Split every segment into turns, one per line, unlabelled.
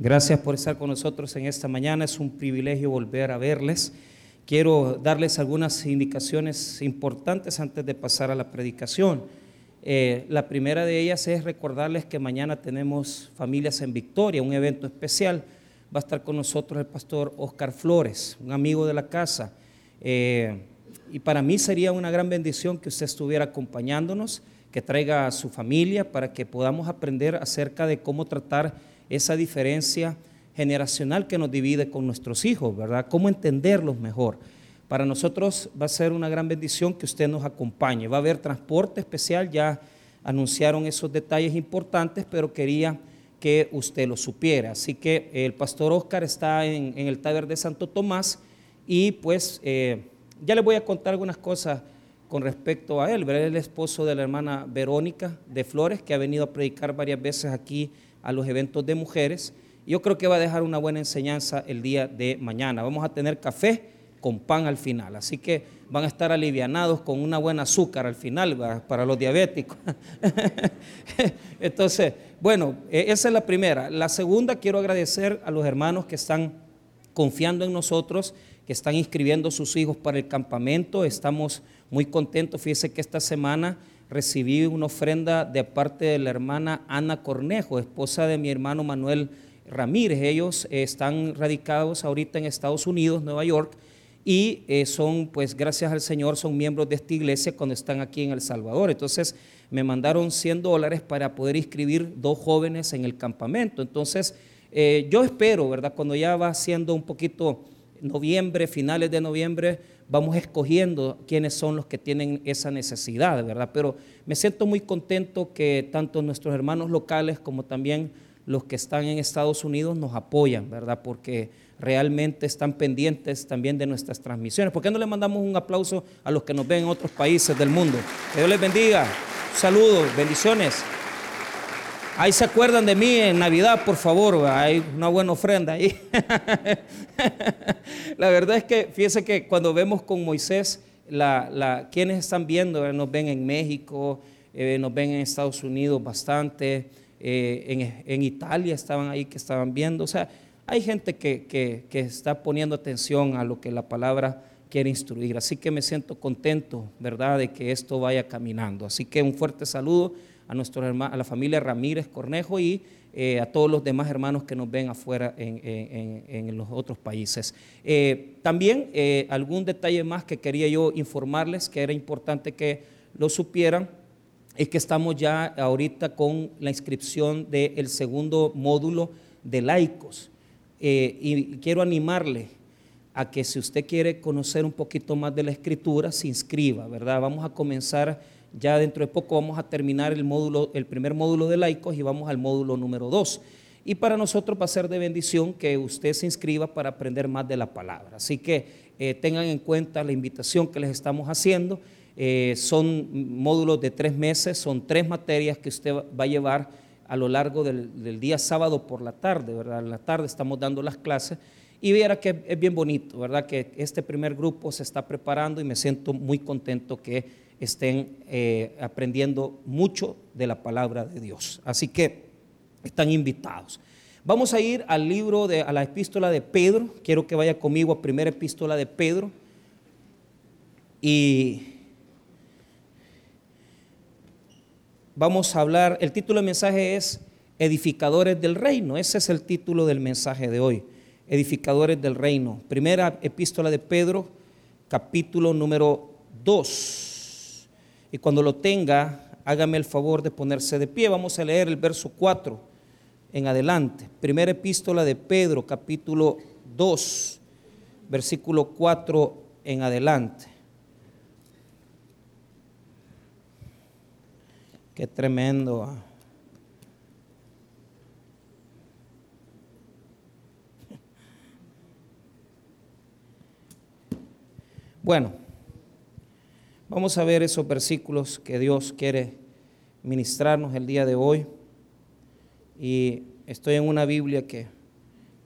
Gracias por estar con nosotros en esta mañana. Es un privilegio volver a verles. Quiero darles algunas indicaciones importantes antes de pasar a la predicación. Eh, la primera de ellas es recordarles que mañana tenemos Familias en Victoria, un evento especial. Va a estar con nosotros el pastor Oscar Flores, un amigo de la casa. Eh, y para mí sería una gran bendición que usted estuviera acompañándonos, que traiga a su familia para que podamos aprender acerca de cómo tratar esa diferencia generacional que nos divide con nuestros hijos, ¿verdad? Cómo entenderlos mejor. Para nosotros va a ser una gran bendición que usted nos acompañe. Va a haber transporte especial, ya anunciaron esos detalles importantes, pero quería que usted lo supiera. Así que el pastor Oscar está en, el taller de Santo Tomás y pues eh, ya le voy a contar algunas cosas con respecto a él. Es el esposo de la hermana Verónica de Flores, que ha venido a predicar varias veces aquí a los eventos de mujeres. Yo creo que va a dejar una buena enseñanza el día de mañana. Vamos a tener café con pan al final, así que van a estar alivianados con una buena azúcar al final para los diabéticos. Entonces, bueno, e, esa es la primera. La segunda, quiero agradecer a los hermanos que están confiando en nosotros, que están inscribiendo sus hijos para el campamento. Estamos muy contentos. Fíjese que esta semana recibí una ofrenda de parte de la hermana Ana Cornejo, esposa de mi hermano Manuel Ramírez. Ellos eh, están radicados ahorita en Estados Unidos, Nueva York, y eh, son, pues gracias al Señor, son miembros de esta iglesia cuando están aquí en El Salvador. Entonces me mandaron 100 dólares para poder inscribir dos jóvenes en el campamento. Entonces eh, yo espero, ¿verdad? Cuando ya va siendo un poquito noviembre, finales de noviembre, vamos escogiendo quiénes son los que tienen esa necesidad, ¿verdad? Pero me siento muy contento que tanto nuestros hermanos locales como también los que están en Estados Unidos nos apoyan, ¿verdad? Porque realmente están pendientes también de nuestras transmisiones. ¿Por qué no le mandamos un aplauso a los que nos ven en otros países del mundo? Que Dios les bendiga. Saludos, bendiciones. Ahí se acuerdan de mí en Navidad, por favor, hay una buena ofrenda ahí. la verdad es que fíjense que cuando vemos con Moisés, la, quienes están viendo, nos ven en México, eh, nos ven en Estados Unidos bastante, eh, en, Italia estaban ahí que estaban viendo. O sea, hay gente que está poniendo atención a lo que la palabra quiere instruir. Así que me siento contento, ¿verdad?, de que esto vaya caminando. Así que un fuerte saludo a, nuestros a la familia Ramírez Cornejo y eh, a todos los demás hermanos que nos ven afuera en, los otros países. Eh, también eh, algún detalle más que quería yo informarles, que era importante que lo supieran, es que estamos ya ahorita con la inscripción del segundo módulo de laicos. y quiero animarle a que si usted quiere conocer un poquito más de la escritura, se inscriba, ¿verdad? Vamos a comenzar ya dentro de poco vamos a terminar el, módulo, el primer módulo de laicos y vamos al módulo número 2. Y para nosotros va a ser de bendición que usted se inscriba para aprender más de la palabra. Así que eh, tengan en cuenta la invitación que les estamos haciendo. Eh, son módulos de tres meses, son tres materias que usted va a llevar a lo largo del, día sábado por la tarde, ¿verdad? En la tarde estamos dando las clases y viera que es bien bonito, ¿verdad? Que este primer grupo se está preparando y me siento muy contento que estén eh, aprendiendo mucho de la palabra de Dios. Así que están invitados. Vamos a ir al libro, de, a la epístola de Pedro. Quiero que vaya conmigo a primera epístola de Pedro. Y vamos a hablar, el título del mensaje es Edificadores del Reino. Ese es el título del mensaje de hoy. Edificadores del Reino. Primera epístola de Pedro, capítulo número 2. Y cuando lo tenga, hágame el favor de ponerse de pie. Vamos a leer el verso 4 en adelante. Primera epístola de Pedro, capítulo 2, versículo 4 en adelante. Qué tremendo. Ah. Bueno, Vamos a ver esos versículos que Dios quiere ministrarnos el día de hoy. Y estoy en una Biblia que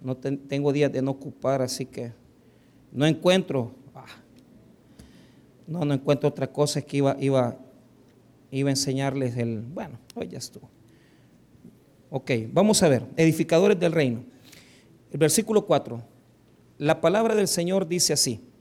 no tengo días de no ocupar, así que no encuentro, ah, no, no encuentro otra cosa que iba, iba, iba a enseñarles el, bueno, hoy ya estuvo. Ok, vamos a ver, edificadores del reino. El versículo 4. La palabra del Señor dice así,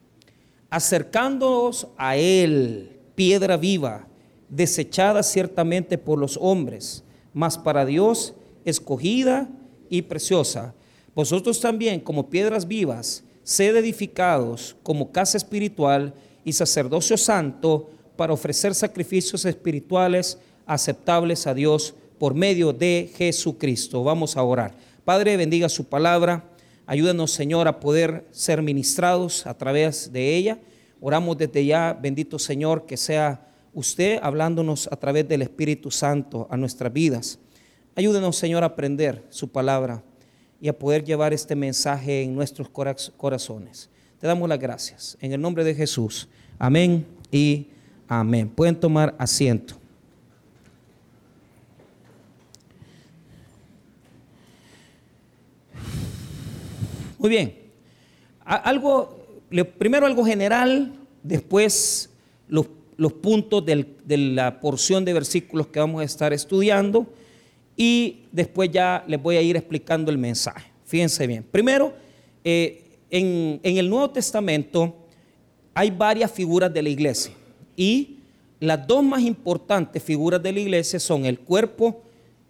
acercándoos a Él, piedra viva, desechada ciertamente por los hombres, mas para Dios escogida y preciosa. Vosotros también, como piedras vivas, sed edificados como casa espiritual y sacerdocio santo para ofrecer sacrificios espirituales aceptables a Dios por medio de Jesucristo. Vamos a orar. Padre, bendiga su palabra. Ayúdanos, Señor, a poder ser ministrados a través de ella. Oramos desde ya, bendito Señor, que sea usted hablándonos a través del Espíritu Santo a nuestras vidas. Ayúdenos, Señor, a aprender su palabra y a poder llevar este mensaje en nuestros corazones. Te damos las gracias. En el nombre de Jesús. Amén y amén. Pueden tomar asiento. Muy bien. Algo, primero algo general, después los, puntos de la porción de versículos que vamos a estar estudiando y después ya les voy a ir explicando el mensaje. Fíjense bien. Primero, eh, en, en el Nuevo Testamento hay varias figuras de la iglesia y las dos más importantes figuras de la iglesia son el cuerpo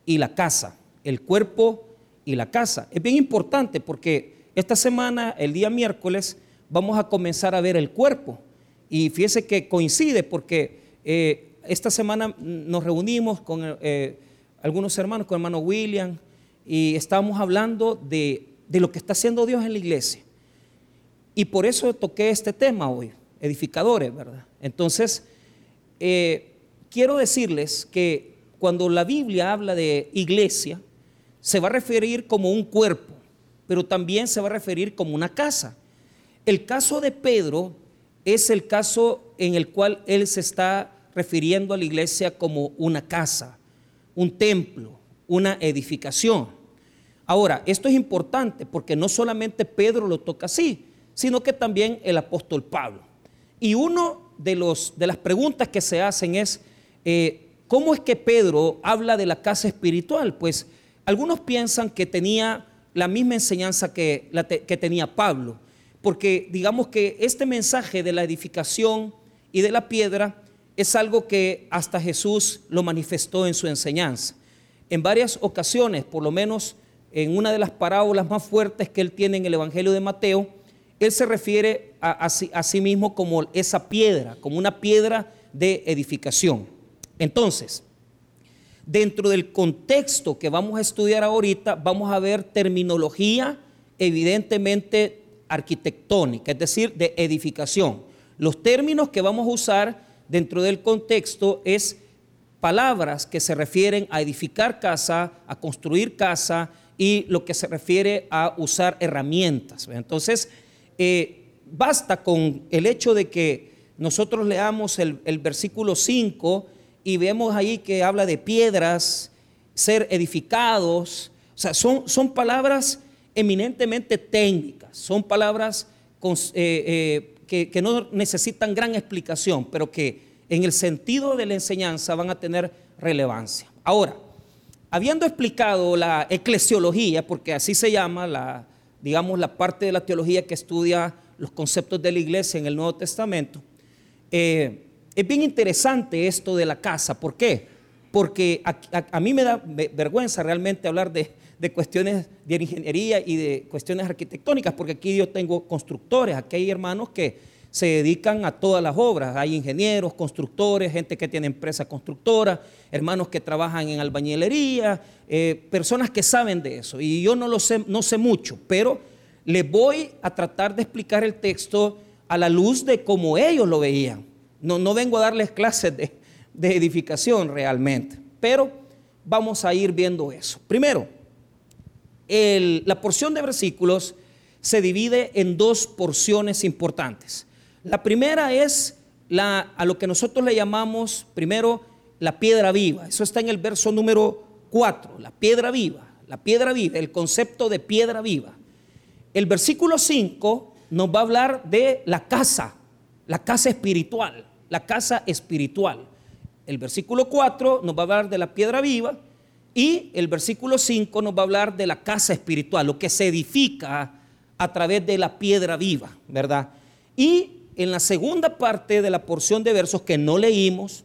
y la casa. El cuerpo y la casa. Es bien importante porque esta semana, el día miércoles, vamos a comenzar a ver el cuerpo. Y fíjese que coincide porque eh, esta semana nos reunimos con eh, algunos hermanos, con el hermano William, y estábamos hablando de, lo que está haciendo Dios en la iglesia. Y por eso toqué este tema hoy, edificadores, ¿verdad? Entonces, eh, quiero decirles que cuando la Biblia habla de iglesia, se va a referir como un cuerpo pero también se va a referir como una casa. El caso de Pedro es el caso en el cual él se está refiriendo a la iglesia como una casa, un templo, una edificación. Ahora, esto es importante porque no solamente Pedro lo toca así, sino que también el apóstol Pablo. Y uno de, los, de las preguntas que se hacen es, eh, ¿cómo es que Pedro habla de la casa espiritual? Pues algunos piensan que tenía la misma enseñanza que, que tenía Pablo, porque digamos que este mensaje de la edificación y de la piedra es algo que hasta Jesús lo manifestó en su enseñanza. En varias ocasiones, por lo menos en una de las parábolas más fuertes que él tiene en el Evangelio de Mateo, él se refiere a, a sí mismo como esa piedra, como una piedra de edificación. Entonces, Dentro del contexto que vamos a estudiar ahorita, vamos a ver terminología evidentemente arquitectónica, es decir, de edificación. Los términos que vamos a usar dentro del contexto es palabras que se refieren a edificar casa, a construir casa y lo que se refiere a usar herramientas. Entonces, eh, basta con el hecho de que nosotros leamos el, el versículo 5 y vemos ahí que habla de piedras, ser edificados. O sea, son, son palabras eminentemente técnicas, son palabras eh, eh, que, no necesitan gran explicación, pero que en el sentido de la enseñanza van a tener relevancia. Ahora, habiendo explicado la eclesiología, porque así se llama la, digamos, la parte de la teología que estudia los conceptos de la iglesia en el Nuevo Testamento, eh, es bien interesante esto de la casa. ¿Por qué? Porque a, mí me da vergüenza realmente hablar de, cuestiones de ingeniería y de cuestiones arquitectónicas, porque aquí yo tengo constructores, aquí hay hermanos que se dedican a todas las obras. Hay ingenieros, constructores, gente que tiene empresas constructoras, hermanos que trabajan en albañilería, eh, personas que saben de eso. Y yo no lo sé, no sé mucho, pero les voy a tratar de explicar el texto a la luz de cómo ellos lo veían. No, vengo a darles clases de, edificación realmente, pero vamos a ir viendo eso. Primero, la porción de versículos se divide en dos porciones importantes. La primera es la, a lo que nosotros le llamamos primero la piedra viva. Eso está en el verso número 4, la piedra viva, la piedra viva, el concepto de piedra viva. El versículo 5 nos va a hablar de la casa, la casa espiritual la casa espiritual. El versículo 4 nos va a hablar de la piedra viva Y el versículo 5 nos va a hablar de la casa espiritual, lo que se edifica a través de la piedra viva, ¿verdad? Y en la segunda parte de la porción de versos que no leímos,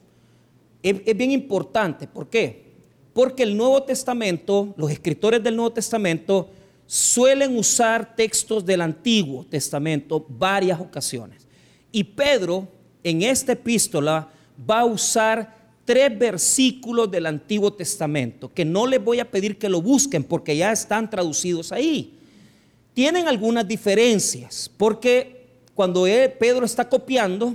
es, bien importante. ¿Por qué? Porque el Nuevo Testamento, los escritores del Nuevo Testamento, suelen usar textos del Antiguo Testamento varias ocasiones. Y Pedro, en esta epístola, va a usar tres versículos del Antiguo Testamento, que no les voy a pedir que lo busquen porque ya están traducidos ahí. Tienen algunas diferencias, porque cuando Pedro está copiando,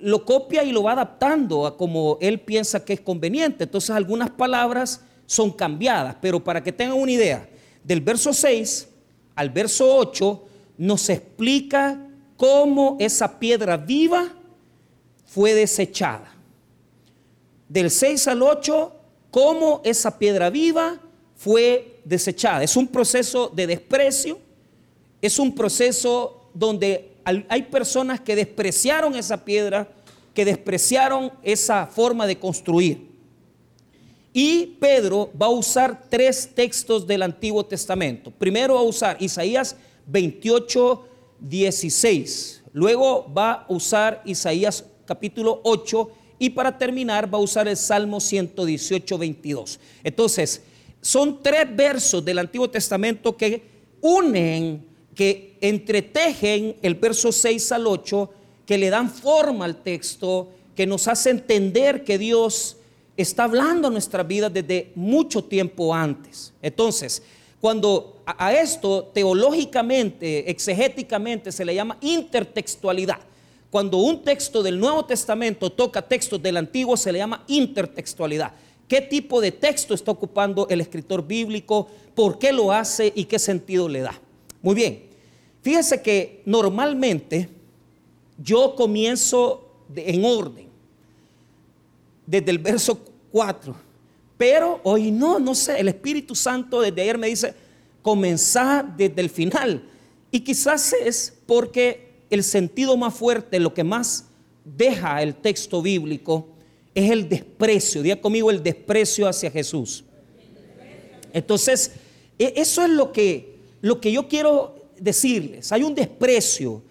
lo copia y lo va adaptando a como él piensa que es conveniente. Entonces algunas palabras son cambiadas, pero para que tengan una idea, del verso 6 al verso 8 nos explica cómo esa piedra viva fue desechada. Del 6 al 8, cómo esa piedra viva fue desechada. Es un proceso de desprecio, es un proceso donde hay personas que despreciaron esa piedra, que despreciaron esa forma de construir. Y Pedro va a usar tres textos del Antiguo Testamento. Primero va a usar Isaías 28, 16. Luego va a usar Isaías capítulo 8 y para terminar va a usar el Salmo 118, 22. Entonces, son tres versos del Antiguo Testamento que unen que entretejen el verso 6 al 8, que le dan forma al texto, que nos hace entender que Dios está hablando a nuestra vida desde mucho tiempo antes. Entonces, cuando a esto teológicamente, exegéticamente se le llama intertextualidad. Cuando un texto del Nuevo Testamento toca textos del Antiguo se le llama intertextualidad. ¿Qué tipo de texto está ocupando el escritor bíblico? ¿Por qué lo hace y qué sentido le da? Muy bien, Fíjese que normalmente yo comienzo en orden, desde el verso 4, pero hoy no, no sé, el Espíritu Santo desde ayer me dice, comenzar desde el final. Y quizás es porque el sentido más fuerte, lo que más deja el texto bíblico, es el desprecio. Diga conmigo el desprecio hacia Jesús. Entonces, e, eso es lo que, lo que yo quiero decirles, hay un desprecio.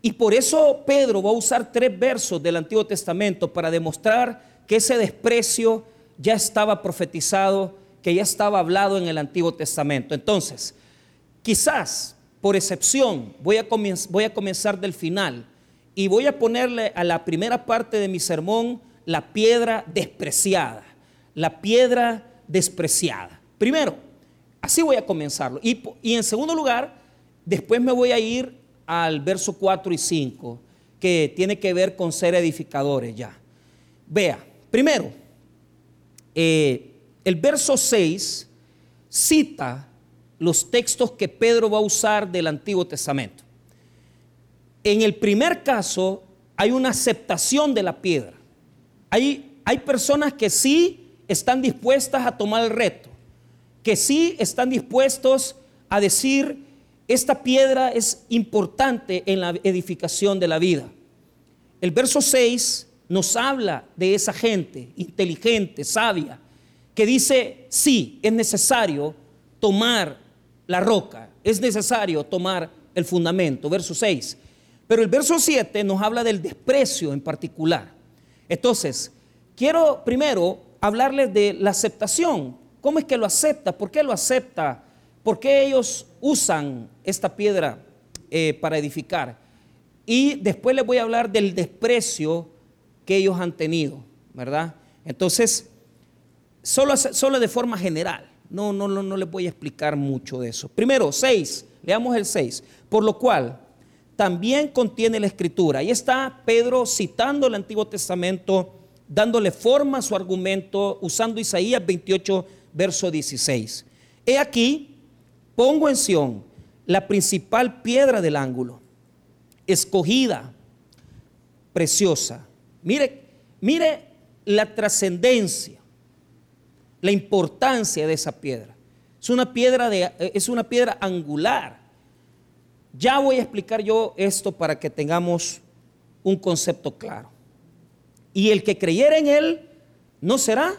Y por eso Pedro va a usar tres versos del Antiguo Testamento para demostrar que ese desprecio ya estaba profetizado, que ya estaba hablado en el Antiguo Testamento. Entonces, quizás, por excepción, voy a, voy a comenzar del final y voy a ponerle a la primera parte de mi sermón la piedra despreciada, la piedra despreciada. Primero, así voy a comenzarlo. Y, y en segundo lugar, Después me voy a ir al verso 4 y 5, que tiene que ver con ser edificadores ya. Vea, primero, eh, el verso 6 cita los textos que Pedro va a usar del Antiguo Testamento. En el primer caso hay una aceptación de la piedra. Hay, hay personas que sí están dispuestas a tomar el reto, que sí están dispuestos a decir, esta piedra es importante en la edificación de la vida. El verso 6 nos habla de esa gente inteligente, sabia, que dice, sí, es necesario tomar la roca, es necesario tomar el fundamento, verso 6. Pero el verso 7 nos habla del desprecio en particular. Entonces, quiero primero hablarles de la aceptación. ¿Cómo es que lo acepta? ¿Por qué lo acepta ¿Por qué ellos usan esta piedra eh, para edificar? Y después les voy a hablar del desprecio que ellos han tenido, ¿verdad? Entonces, solo, solo de forma general, no, no, no, no les voy a explicar mucho de eso. Primero, 6, leamos el 6, por lo cual también contiene la escritura. Ahí está Pedro citando el Antiguo Testamento, dándole forma a su argumento, usando Isaías 28, verso 16. He aquí, Pongo en Sión la principal piedra del ángulo, escogida, preciosa. Mire, mire la trascendencia, la importancia de esa piedra. Es una piedra, de, es una piedra angular. Ya voy a explicar yo esto para que tengamos un concepto claro. Y el que creyera en él no será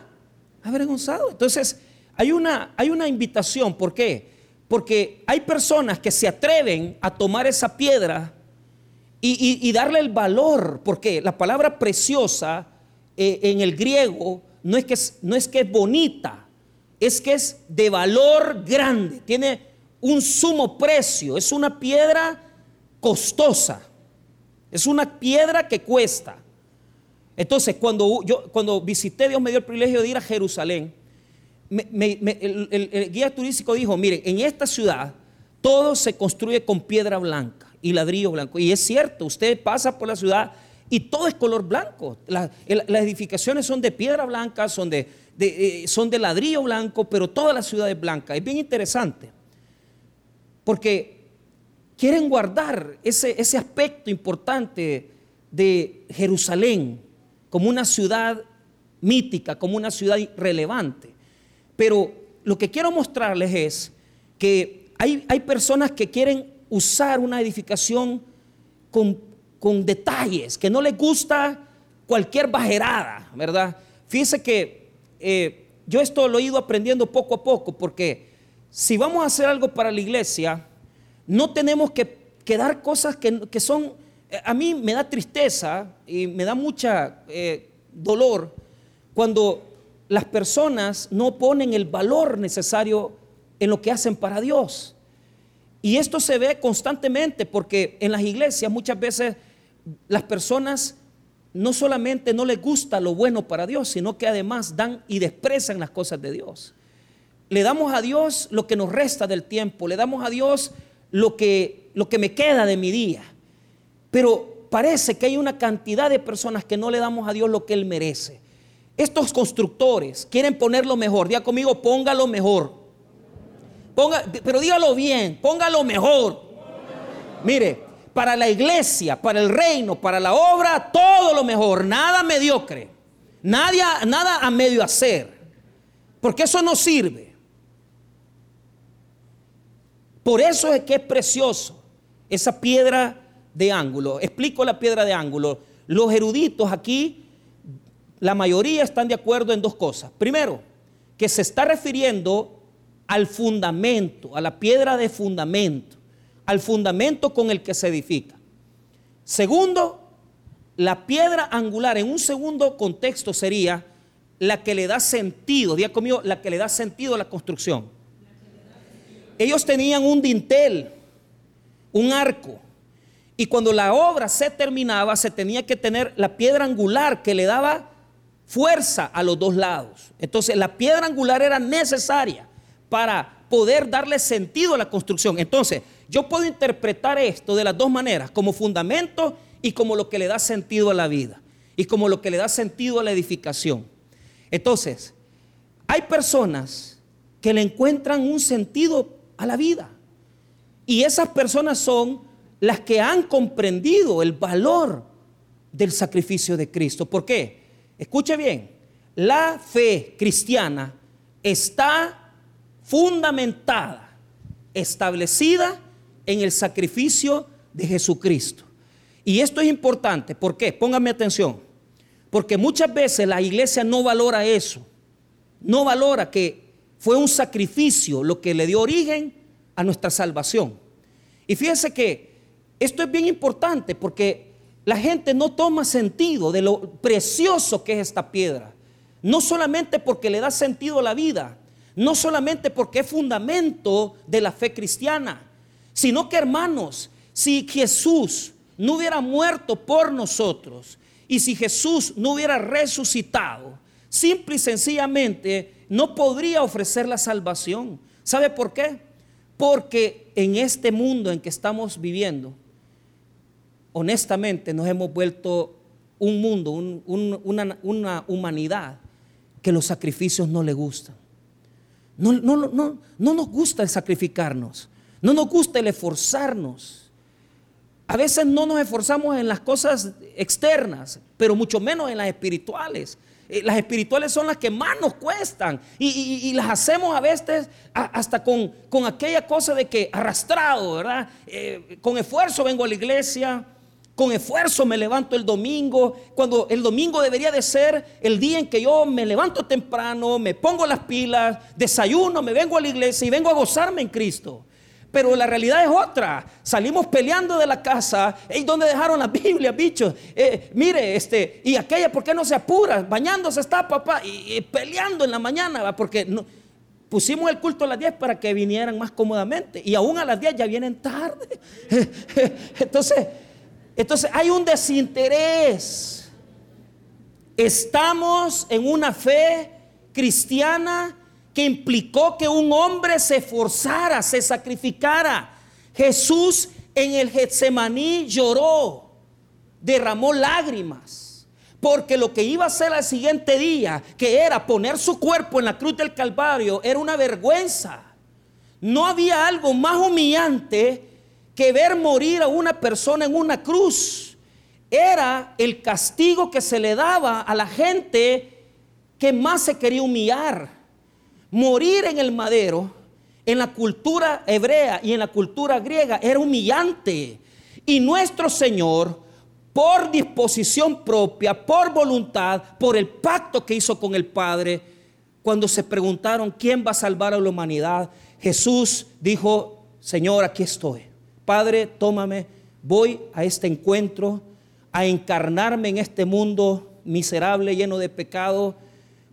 avergonzado. Entonces, hay una, hay una invitación. ¿Por qué? Porque hay personas que se atreven a tomar esa piedra y, darle el valor. Porque la palabra preciosa eh, en el griego no es, que es, no es que es bonita, es que es de valor grande. Tiene un sumo precio. Es una piedra costosa. Es una piedra que cuesta. Entonces, cuando yo cuando visité, Dios me dio el privilegio de ir a Jerusalén. el, guía turístico dijo: Miren, en esta ciudad todo se construye con piedra blanca y ladrillo blanco. Y es cierto, usted pasa por la ciudad y todo es color blanco. las edificaciones son de piedra blanca, son de, eh, son de ladrillo blanco, pero toda la ciudad es blanca. Es bien interesante. Porque quieren guardar ese, ese aspecto importante de Jerusalén como una ciudad mítica, como una ciudad relevante. Pero lo que quiero mostrarles es que hay, hay personas que quieren usar una edificación con, detalles, que no les gusta cualquier bajerada, ¿verdad? Fíjese que eh, yo esto lo he ido aprendiendo poco a poco, porque si vamos a hacer algo para la iglesia, no tenemos que, dar cosas que, son, a mí me da tristeza y me da mucha eh, dolor cuando las personas no ponen el valor necesario en lo que hacen para Dios. Y esto se ve constantemente porque en las iglesias muchas veces las personas no solamente no les gusta lo bueno para Dios, sino que además dan y desprecian las cosas de Dios. Le damos a Dios lo que nos resta del tiempo, le damos a Dios lo que, lo que me queda de mi día. Pero parece que hay una cantidad de personas que no le damos a Dios lo que Él merece. Estos constructores quieren ponerlo mejor. Diga conmigo, póngalo mejor. Ponga, pero dígalo bien, póngalo mejor. Mire, para la iglesia, para el reino, para la obra, todo lo mejor, nada mediocre, nada, nada a medio hacer, porque eso no sirve. Por eso es que es precioso esa piedra de ángulo. Explico la piedra de ángulo. Los eruditos aquí, la mayoría están de acuerdo en dos cosas. Primero, que se está refiriendo al fundamento, a la piedra de fundamento, al fundamento con el que se edifica. Segundo, la piedra angular en un segundo contexto sería la que le da sentido, día conmigo, la que le da sentido a la construcción ellos tenían un dintel, un arco. Y cuando la obra se terminaba, se tenía que tener la piedra angular que le daba fuerza a los dos lados. Entonces, la piedra angular era necesaria para poder darle sentido a la construcción. Entonces, yo puedo interpretar esto de las dos maneras, como fundamento y como lo que le da sentido a la vida, y como lo que le da sentido a la edificación. Entonces, hay personas que le encuentran un sentido a la vida. Y esas personas son las que han comprendido el valor del sacrificio de Cristo. ¿Por qué? Escuche bien, la fe cristiana está fundamentada, establecida en el sacrificio de Jesucristo. Y esto es importante, ¿por qué? Póngame atención. Porque muchas veces la iglesia no valora eso. No valora que fue un sacrificio lo que le dio origen a nuestra salvación. Y fíjense que esto es bien importante porque la gente no toma sentido de lo precioso que es esta piedra. No solamente porque le da sentido a la vida, no solamente porque es fundamento de la fe cristiana, sino que hermanos, si Jesús no hubiera muerto por nosotros y si Jesús no hubiera resucitado, simple y sencillamente no podría ofrecer la salvación. ¿Sabe por qué? Porque en este mundo en que estamos viviendo, honestamente nos hemos vuelto un mundo, una, humanidad que los sacrificios no le gustan. No, no, no, no nos gusta el sacrificarnos, no nos gusta el esforzarnos. A veces no nos esforzamos en las cosas externas, pero mucho menos en las espirituales. Eh, las espirituales son las que más nos cuestan y, las hacemos a veces hasta con, aquella cosa de que arrastrado, ¿verdad? Eh, con esfuerzo vengo a la iglesia, con esfuerzo me levanto el domingo, cuando el domingo debería de ser el día en que yo me levanto temprano, me pongo las pilas, desayuno, me vengo a la iglesia y vengo a gozarme en Cristo. Pero la realidad es otra. Salimos peleando de la casa. ¿Y dónde dejaron la Biblia, bichos? Eh, mire, este, y aquella, ¿por qué no se apura? Bañándose está papá y, peleando en la mañana, porque no, pusimos el culto a las 10 para que vinieran más cómodamente. Y aún a las 10 ya vienen tarde. entonces, entonces hay un desinterés. Estamos en una fe cristiana implicó que un hombre se esforzara, se sacrificara. Jesús en el Getsemaní lloró, derramó lágrimas, porque lo que iba a hacer al siguiente día, que era poner su cuerpo en la cruz del Calvario, era una vergüenza. No había algo más humillante que ver morir a una persona en una cruz. Era el castigo que se le daba a la gente que más se quería humillar. Morir en el madero, en la cultura hebrea y en la cultura griega, era humillante. Y nuestro Señor, por disposición propia, por voluntad, por el pacto que hizo con el Padre, cuando se preguntaron quién va a salvar a la humanidad, Jesús dijo, Señor, aquí estoy. Padre, tómame, voy a este encuentro, a encarnarme en este mundo miserable, lleno de pecado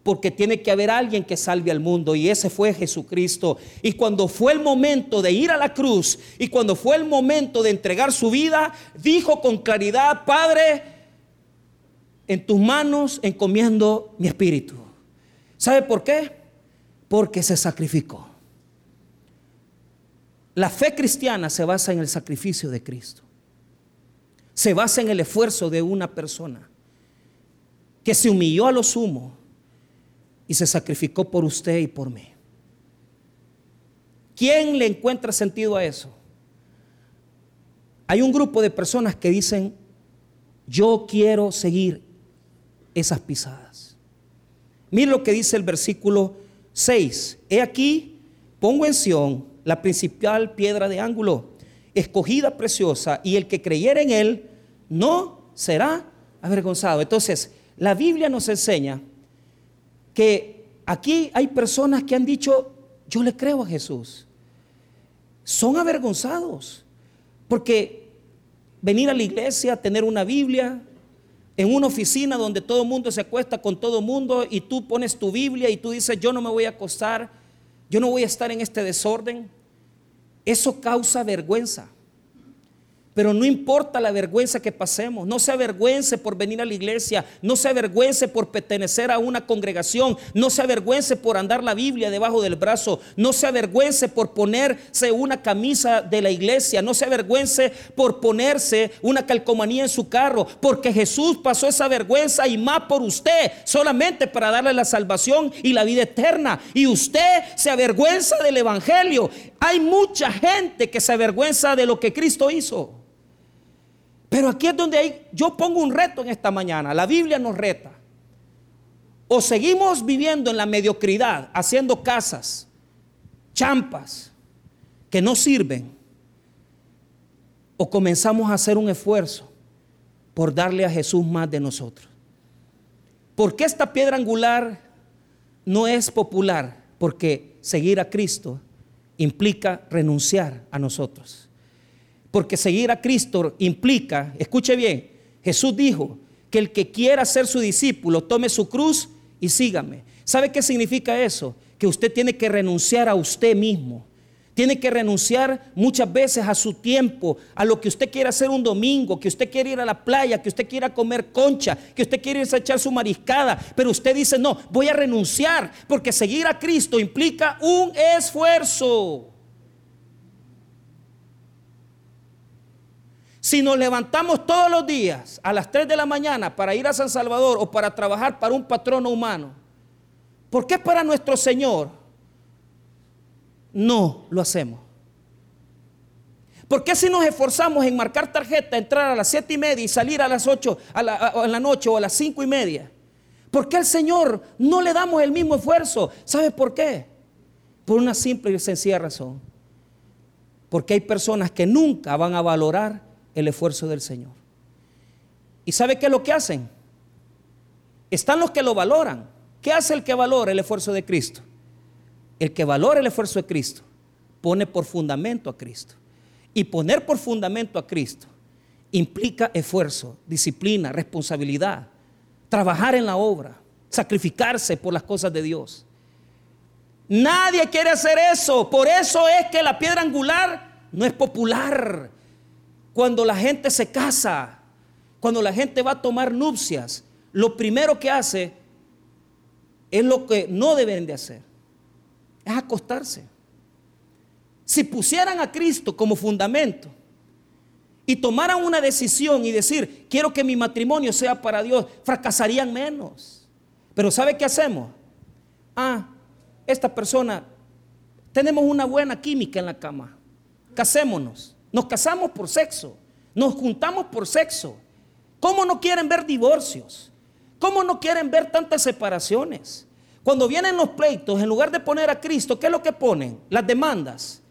porque tiene que haber alguien que salve al mundo y ese fue Jesucristo. Y cuando fue el momento de ir a la cruz y cuando fue el momento de entregar su vida, dijo con claridad, Padre, en tus manos encomiendo mi espíritu. ¿Sabe por qué? Porque se sacrificó. La fe cristiana se basa en el sacrificio de Cristo. Se basa en el esfuerzo de una persona que se humilló a lo sumo y se sacrificó por usted y por mí. ¿Quién le encuentra sentido a eso? Hay un grupo de personas que dicen, yo quiero seguir esas pisadas. Mire lo que dice el versículo 6. He aquí, pongo en Sión la principal piedra de ángulo, escogida preciosa, y el que creyera en él no será avergonzado. Entonces, la Biblia nos enseña que aquí hay personas que han dicho, yo le creo a Jesús. Son avergonzados, porque venir a la iglesia, tener una Biblia, en una oficina donde todo el mundo se acuesta con todo el mundo y tú pones tu Biblia y tú dices, yo no me voy a acostar, yo no voy a estar en este desorden, eso causa vergüenza. Pero no importa la vergüenza que pasemos, no se avergüence por venir a la iglesia, no se avergüence por pertenecer a una congregación, no se avergüence por andar la Biblia debajo del brazo, no se avergüence por ponerse una camisa de la iglesia, no se avergüence por ponerse una calcomanía en su carro, porque Jesús pasó esa vergüenza y más por usted, solamente para darle la salvación y la vida eterna. Y usted se avergüenza del Evangelio. Hay mucha gente que se avergüenza de lo que Cristo hizo. Pero aquí es donde hay, yo pongo un reto en esta mañana. La Biblia nos reta. O seguimos viviendo en la mediocridad, haciendo casas, champas, que no sirven. O comenzamos a hacer un esfuerzo por darle a Jesús más de nosotros. ¿Por qué esta piedra angular no es popular? Porque seguir a Cristo implica renunciar a nosotros. Porque seguir a Cristo implica, escuche bien, Jesús dijo que el que quiera ser su discípulo tome su cruz y sígame. ¿Sabe qué significa eso? Que usted tiene que renunciar a usted mismo. Tiene que renunciar muchas veces a su tiempo, a lo que usted quiere hacer un domingo, que usted quiere ir a la playa, que usted quiera comer concha, que usted quiere irse a echar su mariscada. Pero usted dice, no, voy a renunciar, porque seguir a Cristo implica un esfuerzo. Si nos levantamos todos los días a las 3 de la mañana para ir a San Salvador o para trabajar para un patrono humano, ¿por qué para nuestro Señor no lo hacemos? ¿Por qué si nos esforzamos en marcar tarjeta, entrar a las 7 y media y salir a las 8 a la, noche o a las 5 y media? ¿Por qué al Señor no le damos el mismo esfuerzo? ¿Sabe por qué? Por una simple y sencilla razón. Porque hay personas que nunca van a valorar el esfuerzo del Señor. ¿Y sabe qué es lo que hacen? Están los que lo valoran. ¿Qué hace el que valora el esfuerzo de Cristo? El que valora el esfuerzo de Cristo pone por fundamento a Cristo. Y poner por fundamento a Cristo implica esfuerzo, disciplina, responsabilidad, trabajar en la obra, sacrificarse por las cosas de Dios. Nadie quiere hacer eso. Por eso es que la piedra angular no es popular. Cuando la gente se casa, cuando la gente va a tomar nupcias, lo primero que hace es lo que no deben de hacer. Es acostarse. Si pusieran a Cristo como fundamento y tomaran una decisión y decir, quiero que mi matrimonio sea para Dios, fracasarían menos. Pero ¿sabe qué hacemos? Ah, esta persona, tenemos una buena química en la cama. Casémonos. Nos casamos por sexo. Nos juntamos por sexo. ¿Cómo no quieren ver divorcios? ¿Cómo no quieren ver tantas separaciones? Cuando vienen los pleitos, en lugar de poner a Cristo, ¿qué es lo que ponen? Las demandas.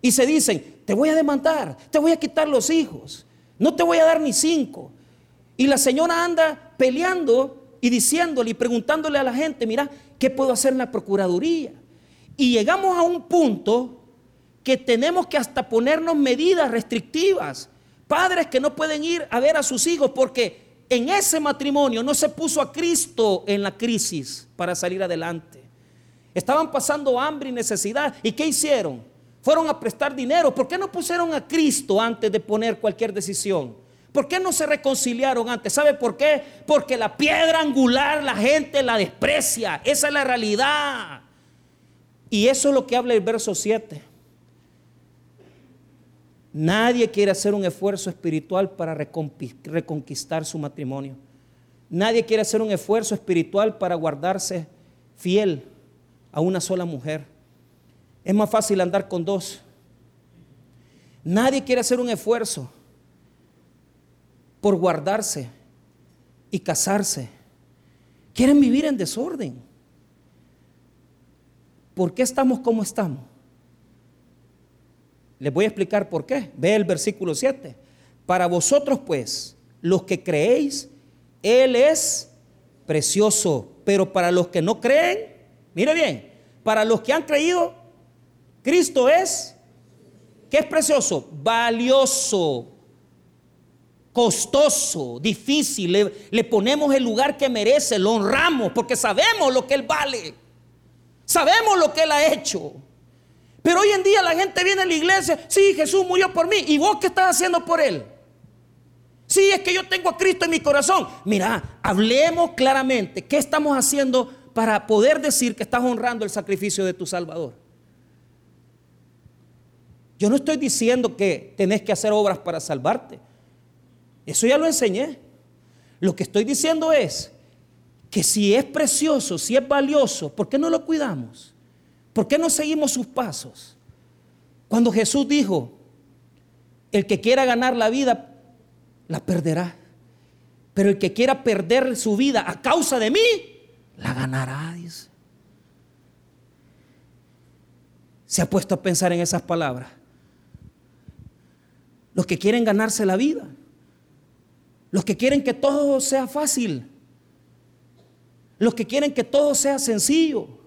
Y se dicen, te voy a demandar, te voy a quitar los hijos, no te voy a dar ni cinco. Y la señora anda peleando y diciéndole y preguntándole a la gente, mira, ¿qué puedo hacer en la Procuraduría? Y llegamos a un punto que tenemos que hasta ponernos medidas restrictivas. Padres que no pueden ir a ver a sus hijos porque en ese matrimonio no se puso a Cristo en la crisis para salir adelante. Estaban pasando hambre y necesidad. ¿Y qué hicieron? Fueron a prestar dinero. ¿Por qué no pusieron a Cristo antes de poner cualquier decisión? ¿Por qué no se reconciliaron antes? ¿Sabe por qué? Porque la piedra angular la gente la desprecia. Esa es la realidad. Y eso es lo que habla el verso 7. Nadie quiere hacer un esfuerzo espiritual para reconquistar su matrimonio. Nadie quiere hacer un esfuerzo espiritual para guardarse fiel a una sola mujer. Es más fácil andar con dos. Nadie quiere hacer un esfuerzo por guardarse y casarse. Quieren vivir en desorden. ¿Por qué estamos como estamos? Les voy a explicar por qué. Ve el versículo 7. Para vosotros pues, los que creéis, Él es precioso. Pero para los que no creen, mire bien, para los que han creído, Cristo es, ¿qué es precioso? Valioso, costoso, difícil. Le, le, ponemos el lugar que merece, lo honramos porque sabemos lo que Él vale. Sabemos lo que Él ha hecho. Pero hoy en día la gente viene a la iglesia, sí, Jesús murió por mí. ¿Y vos qué estás haciendo por Él? Sí, es que yo tengo a Cristo en mi corazón. Mira, hablemos claramente. ¿Qué estamos haciendo para poder decir que estás honrando el sacrificio de tu Salvador? Yo no estoy diciendo que tenés que hacer obras para salvarte. Eso ya lo enseñé. Lo que estoy diciendo es que si es precioso, si es valioso, ¿por qué no lo cuidamos? ¿Por qué no seguimos sus pasos? Cuando Jesús dijo, el que quiera ganar la vida, la perderá. Pero el que quiera perder su vida a causa de mí, la ganará, dice. Se ha puesto a pensar en esas palabras. Los que quieren ganarse la vida. Los que quieren que todo sea fácil. Los que quieren que todo sea sencillo.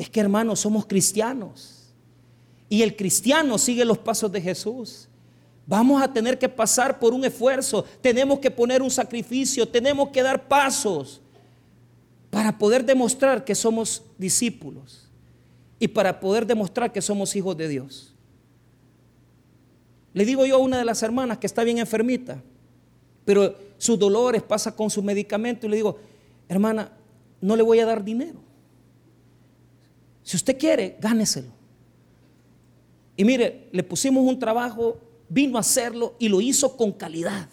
Es que hermanos, somos cristianos. Y el cristiano sigue los pasos de Jesús. Vamos a tener que pasar por un esfuerzo, tenemos que poner un sacrificio, tenemos que dar pasos para poder demostrar que somos discípulos y para poder demostrar que somos hijos de Dios. Le digo yo a una de las hermanas que está bien enfermita, pero sus dolores pasa con su medicamento y le digo, hermana, no le voy a dar dinero. Si usted quiere, gáneselo. Y mire, le pusimos un trabajo, vino a hacerlo y lo hizo con calidad.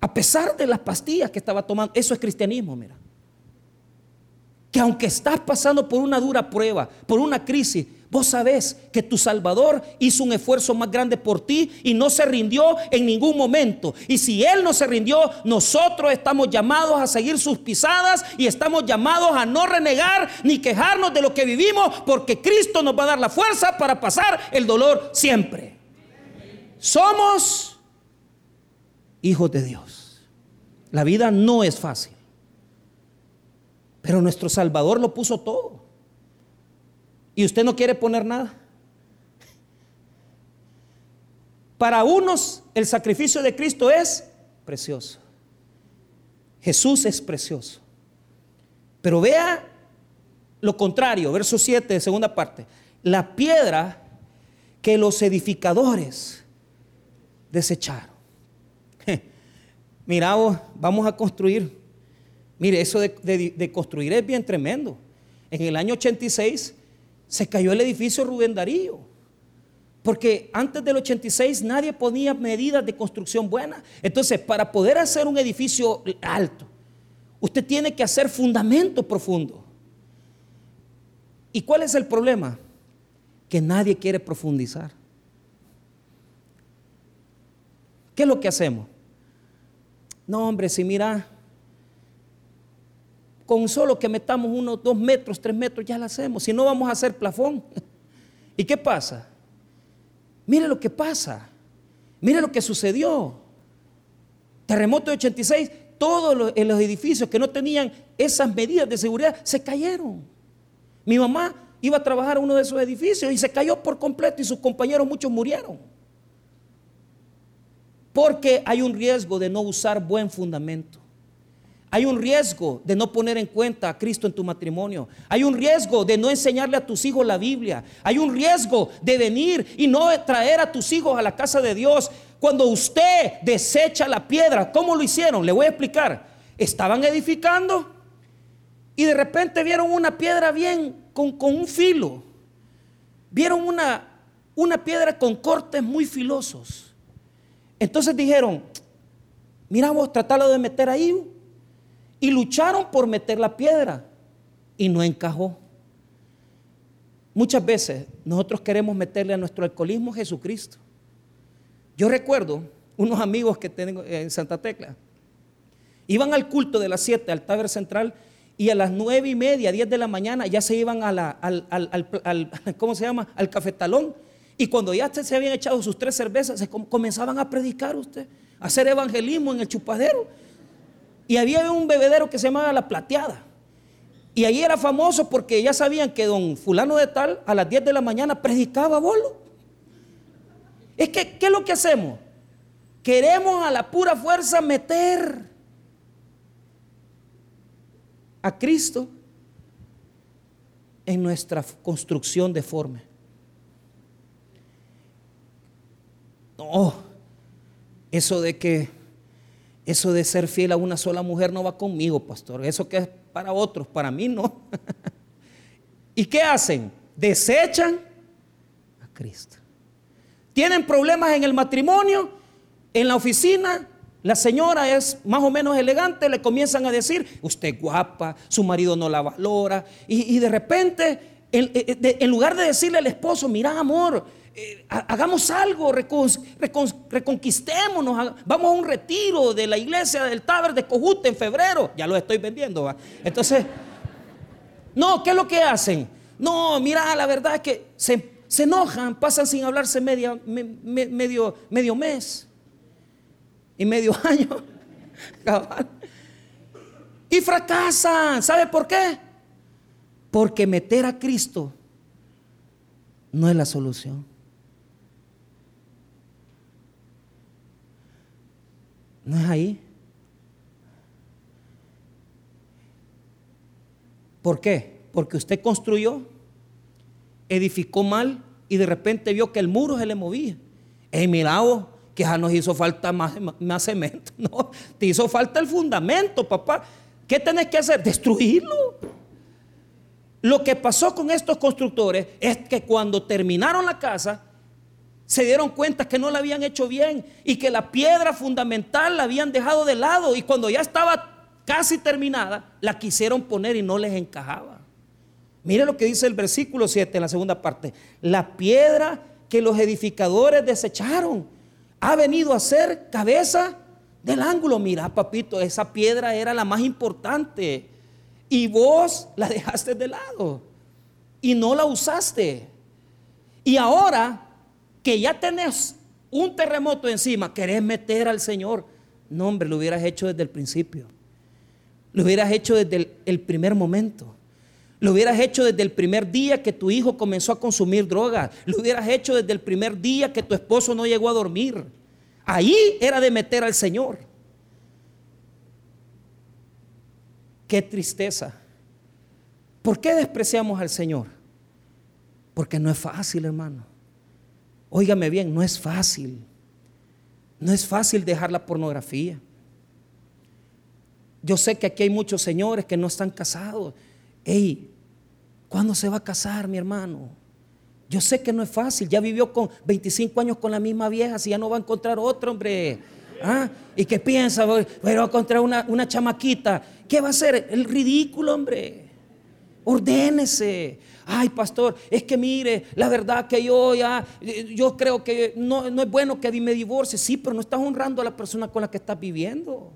A pesar de las pastillas que estaba tomando, eso es cristianismo, mira. Que aunque estás pasando por una dura prueba, por una crisis, Vos sabés que tu Salvador hizo un esfuerzo más grande por ti y no se rindió en ningún momento. Y si Él no se rindió, nosotros estamos llamados a seguir sus pisadas y estamos llamados a no renegar ni quejarnos de lo que vivimos porque Cristo nos va a dar la fuerza para pasar el dolor siempre. Somos hijos de Dios. La vida no es fácil. Pero nuestro Salvador lo puso todo. Y usted no quiere poner nada. Para unos el sacrificio de Cristo es precioso. Jesús es precioso. Pero vea lo contrario, verso 7 de segunda parte. La piedra que los edificadores desecharon. Mira, vamos a construir. Mire, eso de, de, construir es bien tremendo. En el año 86 se cayó el edificio Rubén Darío. Porque antes del 86 nadie ponía medidas de construcción buenas. Entonces, para poder hacer un edificio alto, usted tiene que hacer fundamento profundo. ¿Y cuál es el problema? Que nadie quiere profundizar. ¿Qué es lo que hacemos? No, hombre, si mira, con solo que metamos unos dos metros, tres metros, ya lo hacemos. Si no, vamos a hacer plafón. ¿Y qué pasa? Mire lo que pasa. Mire lo que sucedió. Terremoto de 86, todos los, los edificios que no tenían esas medidas de seguridad se cayeron. Mi mamá iba a trabajar en uno de esos edificios y se cayó por completo y sus compañeros muchos murieron. Porque hay un riesgo de no usar buen fundamento. Hay un riesgo de no poner en cuenta a Cristo en tu matrimonio. Hay un riesgo de no enseñarle a tus hijos la Biblia. Hay un riesgo de venir y no traer a tus hijos a la casa de Dios. Cuando usted desecha la piedra, ¿cómo lo hicieron? Le voy a explicar. Estaban edificando y de repente vieron una piedra bien con, un filo. Vieron una, una piedra con cortes muy filosos. Entonces dijeron, mira vos, tratalo de meter ahí y lucharon por meter la piedra y no encajó. Muchas veces nosotros queremos meterle a nuestro alcoholismo Jesucristo. Yo recuerdo unos amigos que tengo en Santa Tecla. Iban al culto de las 7 al Taber Central y a las nueve y media, 10 de la mañana ya se iban a la, al, al, ¿cómo se llama? Al cafetalón. Y cuando ya se habían echado sus tres cervezas, se comenzaban a predicar usted, a hacer evangelismo en el chupadero. Y había un bebedero que se llamaba La Plateada. Y ahí era famoso porque ya sabían que don fulano de tal a las 10 de la mañana predicaba bolo. Es que, ¿qué es lo que hacemos? Queremos a la pura fuerza meter a Cristo en nuestra construcción deforme. No, eso de que eso de ser fiel a una sola mujer no va conmigo, pastor. Eso que es para otros, para mí no. ¿Y qué hacen? Desechan a Cristo. Tienen problemas en el matrimonio, en la oficina. La señora es más o menos elegante, le comienzan a decir, usted es guapa, su marido no la valora. Y, de repente, en lugar de decirle al esposo, mira amor, eh, hagamos algo, reconquistémonos, vamos a un retiro de la iglesia del Taber de Cojute en febrero, ya lo estoy vendiendo. Entonces, no, ¿qué es lo que hacen? No, mira, la verdad es que se, enojan, pasan sin hablarse medio, medio mes y medio año. y fracasan. ¿Sabe por qué? Porque meter a Cristo no es la solución. No es ahí. ¿Por qué? Porque usted construyó, edificó mal y de repente vio que el muro se le movía. Ey, mirado, que ya nos hizo falta más cemento. No, te hizo falta el fundamento, papá. ¿Qué tenés que hacer? Destruirlo. Lo que pasó con estos constructores es que cuando terminaron la casa, se dieron cuenta que no la habían hecho bien y que la piedra fundamental la habían dejado de lado y cuando ya estaba casi terminada, la quisieron poner y no les encajaba. Mire lo que dice el versículo 7 en la segunda parte. La piedra que los edificadores desecharon ha venido a ser cabeza del ángulo. Mira, papito, esa piedra era la más importante y vos la dejaste de lado y no la usaste. Y ahora que ya tenés un terremoto encima, querés meter al Señor No, hombre, lo hubieras hecho desde el principio. Lo hubieras hecho desde el, el primer momento. Lo hubieras hecho desde el primer día que tu hijo comenzó a consumir drogas. Lo hubieras hecho desde el primer día que tu esposo no llegó a dormir. Ahí era de meter al Señor. Qué tristeza. ¿Por qué despreciamos al Señor? Porque no es fácil, hermano. Óigame bien, no es fácil. No es fácil dejar la pornografía. Yo sé que aquí hay muchos señores que no están casados. Ey, ¿cuándo se va a casar, mi hermano? Yo sé que no es fácil. Ya vivió con 25 años con la misma vieja, si ya no va a encontrar otro, hombre. ¿Ah? ¿Y qué piensa? Voy, a encontrar una, una chamaquita. ¿Qué va a hacer? El ridículo, hombre. Ordénese. Ay, pastor, es que mire, la verdad que yo ya, yo creo que no, no es bueno que me divorcie. Sí, pero no estás honrando a la persona con la que estás viviendo.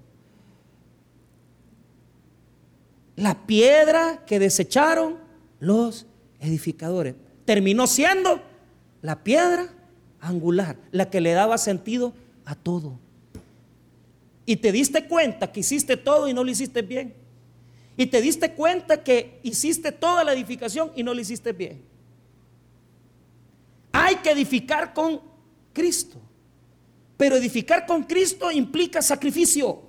La piedra que desecharon los edificadores terminó siendo la piedra angular, la que le daba sentido a todo y te diste cuenta que hiciste todo y no lo hiciste bien. Y te diste cuenta que hiciste toda la edificación y no lo hiciste bien. Hay que edificar con Cristo. Pero edificar con Cristo implica sacrificio,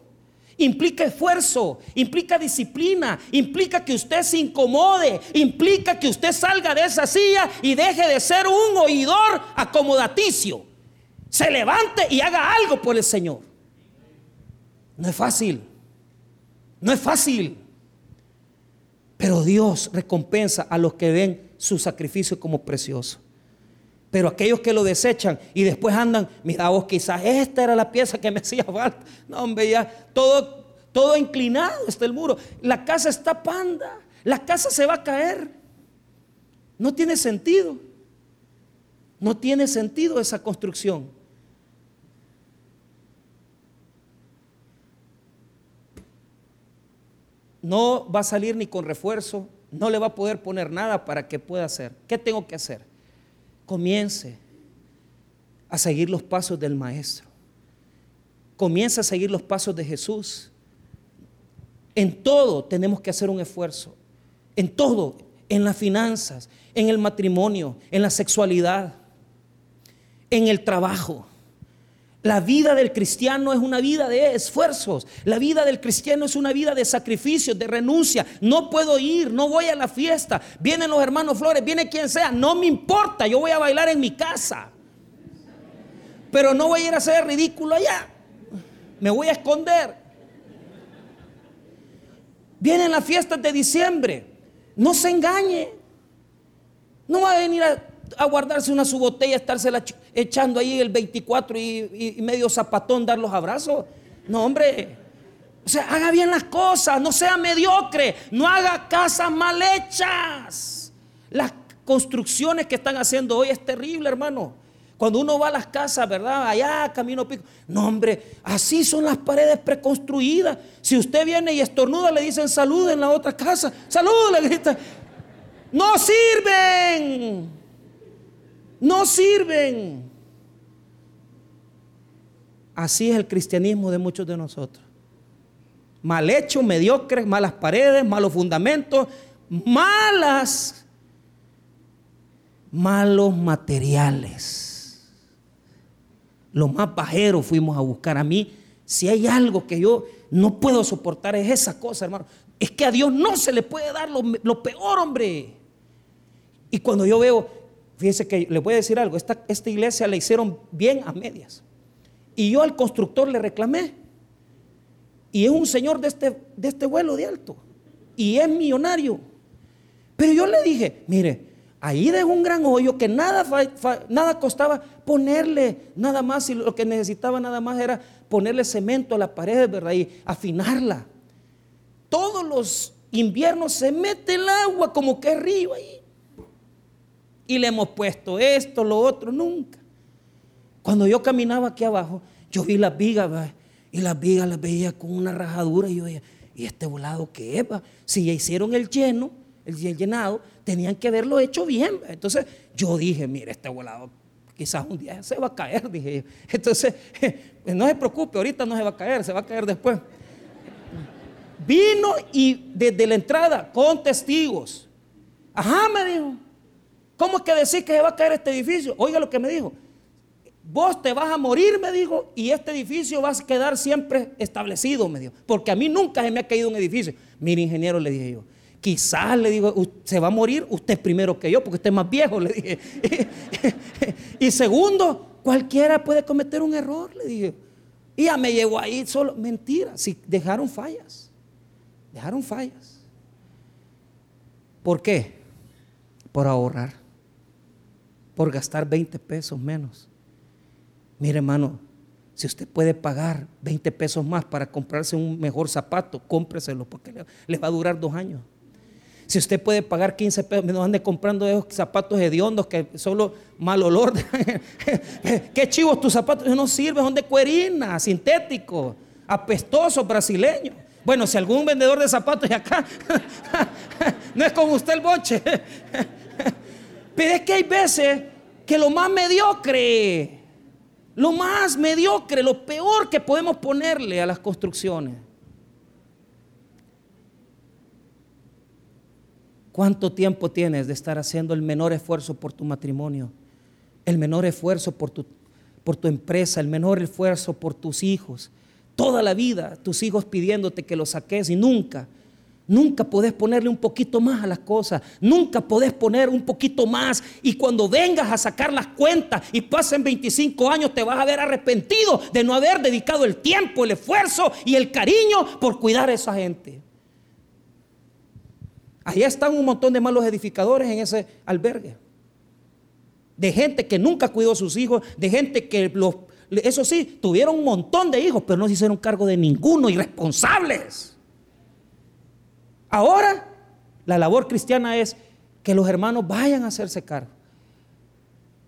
implica esfuerzo, implica disciplina, implica que usted se incomode, implica que usted salga de esa silla y deje de ser un oidor acomodaticio. Se levante y haga algo por el Señor. No es fácil. No es fácil. Pero Dios recompensa a los que ven su sacrificio como precioso. Pero aquellos que lo desechan y después andan, mira vos, quizás esta era la pieza que me hacía falta. No, hombre, ya todo, todo inclinado está el muro. La casa está panda. La casa se va a caer. No tiene sentido. No tiene sentido esa construcción. No va a salir ni con refuerzo, no le va a poder poner nada para que pueda hacer. ¿Qué tengo que hacer? Comience a seguir los pasos del Maestro. Comience a seguir los pasos de Jesús. En todo tenemos que hacer un esfuerzo. En todo, en las finanzas, en el matrimonio, en la sexualidad, en el trabajo la vida del cristiano es una vida de esfuerzos. La vida del cristiano es una vida de sacrificios, de renuncia. No puedo ir, no voy a la fiesta. Vienen los hermanos Flores, viene quien sea. No me importa, yo voy a bailar en mi casa. Pero no voy a ir a hacer ridículo allá. Me voy a esconder. Vienen las fiestas de diciembre. No se engañe. No va a venir a guardarse una su botella, estársela echando ahí el 24 y, medio zapatón, dar los abrazos. No, hombre. O sea, haga bien las cosas, no sea mediocre, no haga casas mal hechas. Las construcciones que están haciendo hoy es terrible, hermano. Cuando uno va a las casas, ¿verdad? Allá, camino pico. No, hombre, así son las paredes preconstruidas. Si usted viene y estornuda, le dicen salud en la otra casa. Salud, le gritan. No sirven. No sirven. Así es el cristianismo de muchos de nosotros. Mal hecho, mediocre, malas paredes, malos fundamentos, malas, malos materiales. Lo más bajero fuimos a buscar. A mí, si hay algo que yo no puedo soportar, es esa cosa, hermano. Es que a Dios no se le puede dar lo, peor, hombre. Y cuando yo veo, Fíjese que le voy a decir algo, esta, esta iglesia la hicieron bien a medias. Y yo al constructor le reclamé. Y es un señor de este, de este vuelo de alto. Y es millonario. Pero yo le dije, mire, ahí dejó un gran hoyo que nada, nada costaba ponerle nada más. Y lo que necesitaba nada más era ponerle cemento a la pared, ¿verdad? Y afinarla. Todos los inviernos se mete el agua como que río ahí y le hemos puesto esto, lo otro, nunca. Cuando yo caminaba aquí abajo, yo vi las vigas, y las vigas las veía con una rajadura y yo decía, ¿y este volado qué es? Si ya hicieron el lleno, el llenado, tenían que haberlo hecho bien. Entonces yo dije, mire, este volado, quizás un día se va a caer, dije yo. Entonces, no se preocupe, ahorita no se va a caer, se va a caer después. Vino y desde la entrada, con testigos. Ajá, me dijo. ¿Cómo es que decir que se va a caer este edificio? Oiga lo que me dijo. Vos te vas a morir, me dijo, y este edificio va a quedar siempre establecido, me dijo. Porque a mí nunca se me ha caído un edificio. Mire, ingeniero, le dije yo. Quizás le digo, se va a morir usted primero que yo, porque usted es más viejo, le dije. y segundo, cualquiera puede cometer un error, le dije. Y ya me llevó ahí solo. Mentira, si dejaron fallas. Dejaron fallas. ¿Por qué? Por ahorrar. Por gastar 20 pesos menos. Mire, hermano, si usted puede pagar 20 pesos más para comprarse un mejor zapato, cómpreselo porque le, va a durar dos años. Si usted puede pagar 15 pesos, no ande comprando esos zapatos hediondos que solo mal olor. Qué chivos tus zapatos, no sirven, son de cuerina, sintéticos, apestosos, brasileños. Bueno, si algún vendedor de zapatos de acá, no es como usted el boche. Pero es que hay veces que lo más mediocre, lo más mediocre, lo peor que podemos ponerle a las construcciones ¿Cuánto tiempo tienes de estar haciendo el menor esfuerzo por tu matrimonio? El menor esfuerzo por tu, por tu empresa, el menor esfuerzo por tus hijos. Toda la vida tus hijos pidiéndote que los saques y nunca, nunca podés ponerle un poquito más a las cosas. Nunca podés poner un poquito más. Y cuando vengas a sacar las cuentas y pasen 25 años, te vas a ver arrepentido de no haber dedicado el tiempo, el esfuerzo y el cariño por cuidar a esa gente. Allá están un montón de malos edificadores en ese albergue. De gente que nunca cuidó a sus hijos, de gente que eso sí, tuvieron un montón de hijos, pero no se hicieron cargo de ninguno, irresponsables. Ahora, la labor cristiana es que los hermanos vayan a hacerse cargo.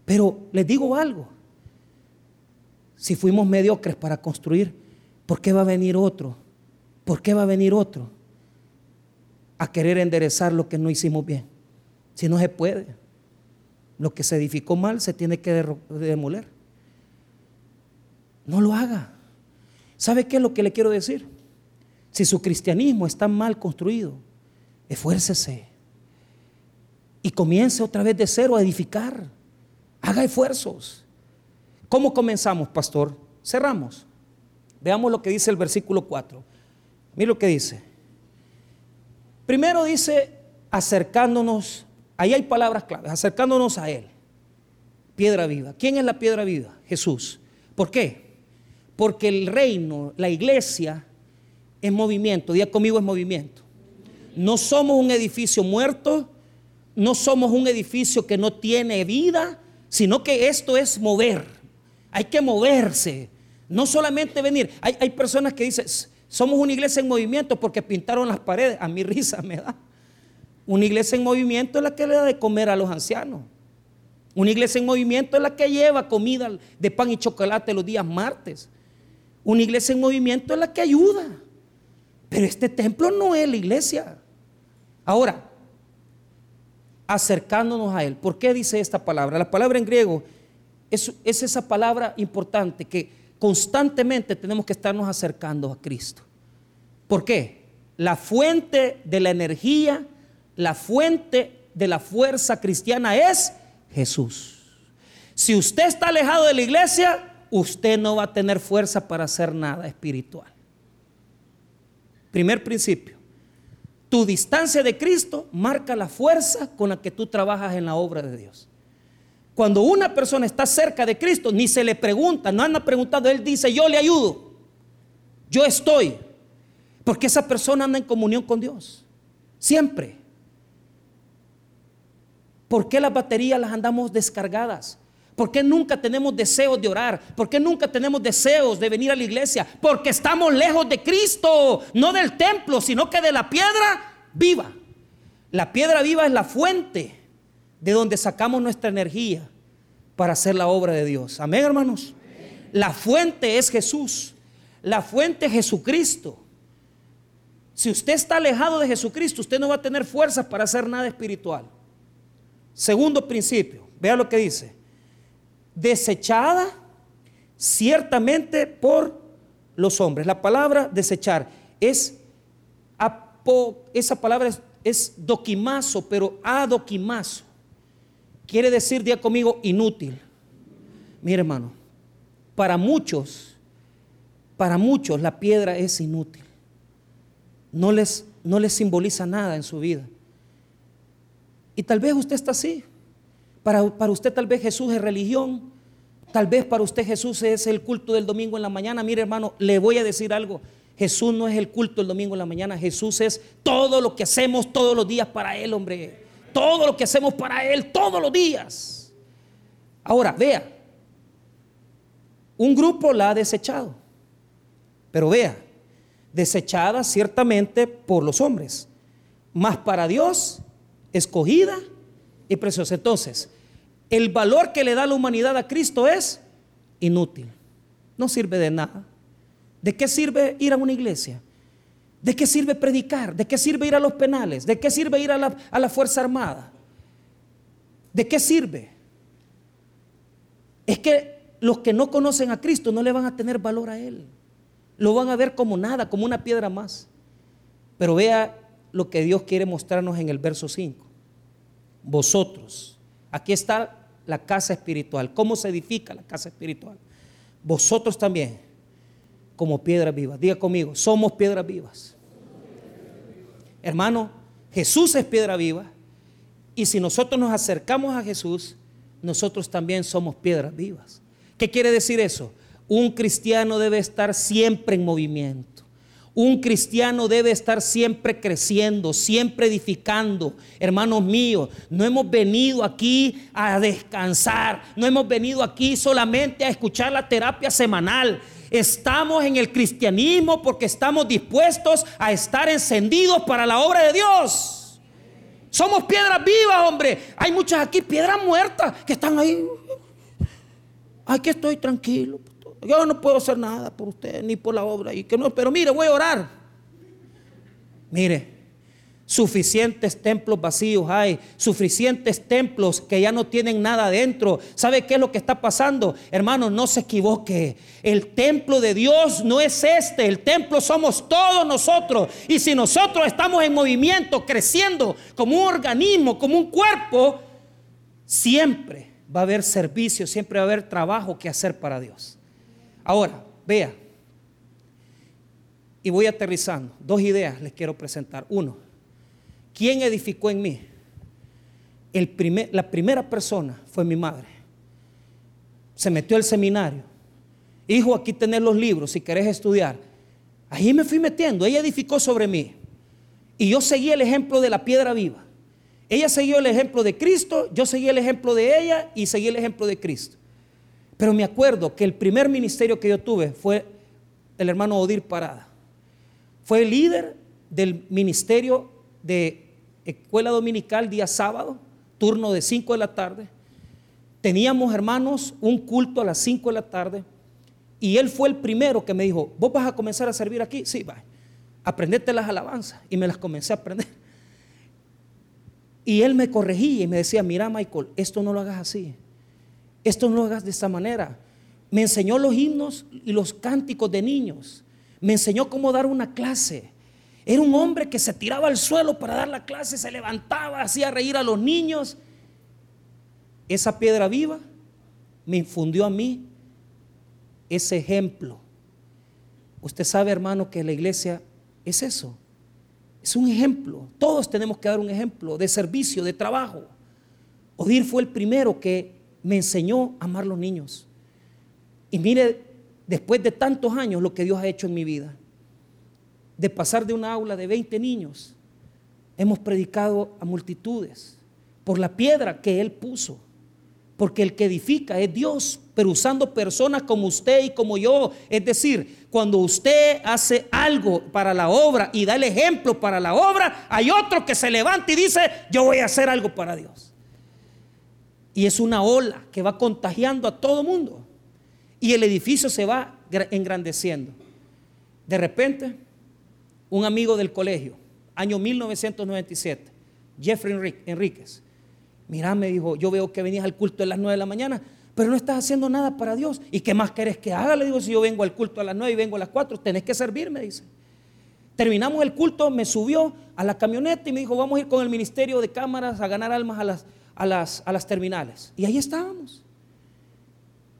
Pero les digo algo, si fuimos mediocres para construir, ¿por qué va a venir otro? ¿Por qué va a venir otro? a querer enderezar lo que no hicimos bien. Si no se puede. Lo que se edificó mal se tiene que demoler. No lo haga. ¿Sabe qué es lo que le quiero decir? Si su cristianismo está mal construido, esfuércese y comience otra vez de cero a edificar. Haga esfuerzos. ¿Cómo comenzamos, pastor? Cerramos. Veamos lo que dice el versículo 4. Mira lo que dice. Primero dice acercándonos, ahí hay palabras claves, acercándonos a Él. Piedra viva. ¿Quién es la piedra viva? Jesús. ¿Por qué? Porque el reino, la iglesia, es movimiento. Día conmigo es movimiento. No somos un edificio muerto, no somos un edificio que no tiene vida, sino que esto es mover. Hay que moverse. No solamente venir. Hay, hay personas que dicen, somos una iglesia en movimiento porque pintaron las paredes. A mi risa me da. Una iglesia en movimiento es la que le da de comer a los ancianos. Una iglesia en movimiento es la que lleva comida de pan y chocolate los días martes. Una iglesia en movimiento es la que ayuda. Pero este templo no es la iglesia. Ahora, acercándonos a Él. ¿Por qué dice esta palabra? La palabra en griego es, es esa palabra importante que constantemente tenemos que estarnos acercando a Cristo. ¿Por qué? La fuente de la energía, la fuente de la fuerza cristiana es Jesús. Si usted está alejado de la iglesia, usted no va a tener fuerza para hacer nada espiritual. Primer principio. Tu distancia de Cristo marca la fuerza con la que tú trabajas en la obra de Dios. Cuando una persona está cerca de Cristo, ni se le pregunta, no anda preguntado, él dice, yo le ayudo, yo estoy, porque esa persona anda en comunión con Dios, siempre. ¿Por qué las baterías las andamos descargadas? ¿Por qué nunca tenemos deseos de orar? ¿Por qué nunca tenemos deseos de venir a la iglesia? Porque estamos lejos de Cristo, no del templo, sino que de la piedra viva. La piedra viva es la fuente de donde sacamos nuestra energía para hacer la obra de Dios. Amén, hermanos. La fuente es Jesús. La fuente es Jesucristo. Si usted está alejado de Jesucristo, usted no va a tener fuerzas para hacer nada espiritual. Segundo principio, vea lo que dice. Desechada ciertamente por los hombres. La palabra desechar es, esa palabra es, es doquimazo, pero adoquimazo. Quiere decir, día conmigo, inútil. Mire hermano, para muchos, para muchos la piedra es inútil. No les, no les simboliza nada en su vida. Y tal vez usted está así. Para, para usted tal vez Jesús es religión. Tal vez para usted Jesús es el culto del domingo en la mañana. Mire hermano, le voy a decir algo. Jesús no es el culto del domingo en la mañana. Jesús es todo lo que hacemos todos los días para Él, hombre. Todo lo que hacemos para Él todos los días. Ahora, vea. Un grupo la ha desechado. Pero vea, desechada ciertamente por los hombres. Más para Dios, escogida y preciosa. Entonces, el valor que le da la humanidad a Cristo es inútil. No sirve de nada. ¿De qué sirve ir a una iglesia? ¿De qué sirve predicar? ¿De qué sirve ir a los penales? ¿De qué sirve ir a la, a la Fuerza Armada? ¿De qué sirve? Es que los que no conocen a Cristo no le van a tener valor a Él. Lo van a ver como nada, como una piedra más. Pero vea lo que Dios quiere mostrarnos en el verso 5. Vosotros, aquí está la casa espiritual. ¿Cómo se edifica la casa espiritual? Vosotros también, como piedras vivas. Diga conmigo, somos piedras vivas. Hermano, Jesús es piedra viva. Y si nosotros nos acercamos a Jesús, nosotros también somos piedras vivas. ¿Qué quiere decir eso? Un cristiano debe estar siempre en movimiento. Un cristiano debe estar siempre creciendo, siempre edificando. Hermanos míos, no hemos venido aquí a descansar, no hemos venido aquí solamente a escuchar la terapia semanal. Estamos en el cristianismo porque estamos dispuestos a estar encendidos para la obra de Dios. Somos piedras vivas, hombre. Hay muchas aquí piedras muertas que están ahí. Aquí estoy tranquilo. Yo no puedo hacer nada por usted ni por la obra. Y que no, pero mire, voy a orar. Mire, suficientes templos vacíos hay, suficientes templos que ya no tienen nada adentro. ¿Sabe qué es lo que está pasando? Hermanos, no se equivoque. El templo de Dios no es este, el templo somos todos nosotros. Y si nosotros estamos en movimiento, creciendo como un organismo, como un cuerpo, siempre va a haber servicio, siempre va a haber trabajo que hacer para Dios. Ahora, vea, y voy aterrizando. Dos ideas les quiero presentar. Uno, ¿quién edificó en mí? La primera persona fue mi madre. Se metió al seminario. Hijo, aquí tenés los libros si querés estudiar. Ahí me fui metiendo. Ella edificó sobre mí. Y yo seguí el ejemplo de la piedra viva. Ella siguió el ejemplo de Cristo, yo seguí el ejemplo de ella y seguí el ejemplo de Cristo. Pero me acuerdo que el primer ministerio que yo tuve fue el hermano Odir Parada. Fue el líder del ministerio de escuela dominical día sábado, turno de 5 de la tarde. Teníamos, hermanos, un culto a las 5 de la tarde. Y él fue el primero que me dijo, ¿vos vas a comenzar a servir aquí? Sí, va. Aprendete las alabanzas. Y me las comencé a aprender. Y él me corregía y me decía, mira Michael, esto no lo hagas así. Esto no lo hagas de esta manera. Me enseñó los himnos y los cánticos de niños. Me enseñó cómo dar una clase. Era un hombre que se tiraba al suelo para dar la clase, se levantaba, hacía reír a los niños. Esa piedra viva me infundió a mí ese ejemplo. Usted sabe, hermano, que la iglesia es eso. Es un ejemplo. Todos tenemos que dar un ejemplo de servicio, de trabajo. Odir fue el primero que me enseñó a amar los niños. Y mire, después de tantos años, lo que Dios ha hecho en mi vida. De pasar de una aula de 20 niños, hemos predicado a multitudes por la piedra que Él puso. Porque el que edifica es Dios, pero usando personas como usted y como yo. Es decir, cuando usted hace algo para la obra y da el ejemplo para la obra, hay otro que se levanta y dice, yo voy a hacer algo para Dios. Y es una ola que va contagiando a todo mundo. Y el edificio se va engrandeciendo. De repente, un amigo del colegio, año 1997, Jeffrey Enríquez, mira, me dijo, yo veo que venías al culto a las 9 de la mañana, pero no estás haciendo nada para Dios. ¿Y qué más querés que haga? Le digo, si yo vengo al culto a las 9 y vengo a las 4, tenés que servirme, dice. Terminamos el culto, me subió a la camioneta y me dijo, vamos a ir con el ministerio de cámaras a ganar almas a las, a las, a las terminales. Y ahí estábamos.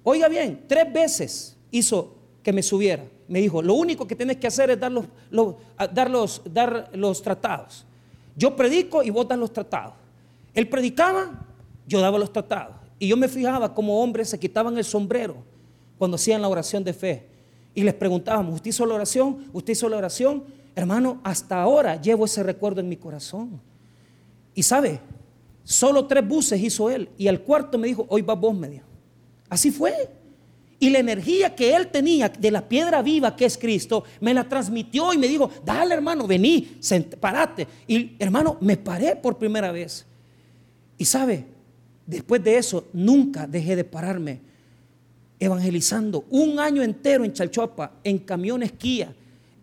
Oiga bien, tres veces hizo que me subiera. Me dijo, lo único que tienes que hacer es dar los, dar los, dar los tratados. Yo predico y vos das los tratados. Él predicaba, yo daba los tratados. Y yo me fijaba como hombres se quitaban el sombrero cuando hacían la oración de fe. Y les preguntábamos, ¿usted hizo la oración? ¿Usted hizo la oración? Hermano, hasta ahora llevo ese recuerdo en mi corazón. Y sabe, solo tres buses hizo él. Y al cuarto me dijo, hoy va vos, me dijo. Así fue. Y la energía que él tenía de la piedra viva que es Cristo, me la transmitió y me dijo, dale hermano, vení, parate. Y hermano, me paré por primera vez. Y sabe, después de eso, nunca dejé de pararme evangelizando. Un año entero en Chalchuapa, en camiones Kia,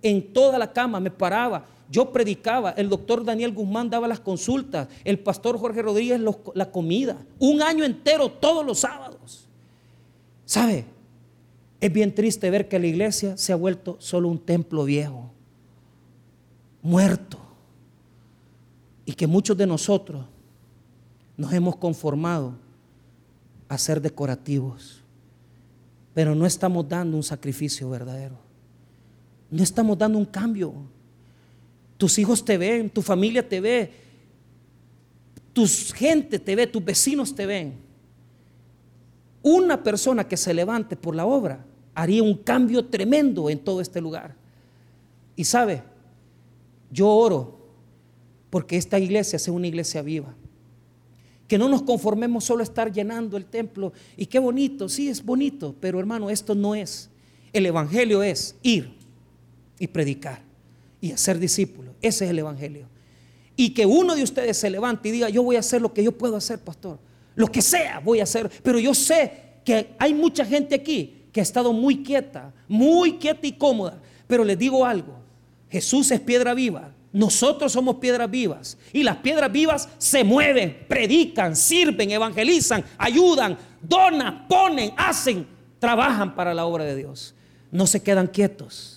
en toda la cama me paraba. Yo predicaba, el doctor Daniel Guzmán daba las consultas, el pastor Jorge Rodríguez la comida. Un año entero, todos los sábados. ¿Sabe? Es bien triste ver que la iglesia se ha vuelto solo un templo viejo, muerto, y que muchos de nosotros nos hemos conformado a ser decorativos, pero no estamos dando un sacrificio verdadero, no estamos dando un cambio. Tus hijos te ven, tu familia te ve, tu gente te ve, tus vecinos te ven. Una persona que se levante por la obra haría un cambio tremendo en todo este lugar. Y sabe, yo oro porque esta iglesia sea una iglesia viva. Que no nos conformemos solo a estar llenando el templo. Y qué bonito, sí es bonito, pero hermano, esto no es. El Evangelio es ir y predicar y hacer discípulos. Ese es el Evangelio. Y que uno de ustedes se levante y diga, yo voy a hacer lo que yo puedo hacer, pastor. Lo que sea voy a hacer. Pero yo sé que hay mucha gente aquí que ha estado muy quieta, muy quieta y cómoda. Pero les digo algo, Jesús es piedra viva. Nosotros somos piedras vivas. Y las piedras vivas se mueven, predican, sirven, evangelizan, ayudan, donan, ponen, hacen, trabajan para la obra de Dios. No se quedan quietos.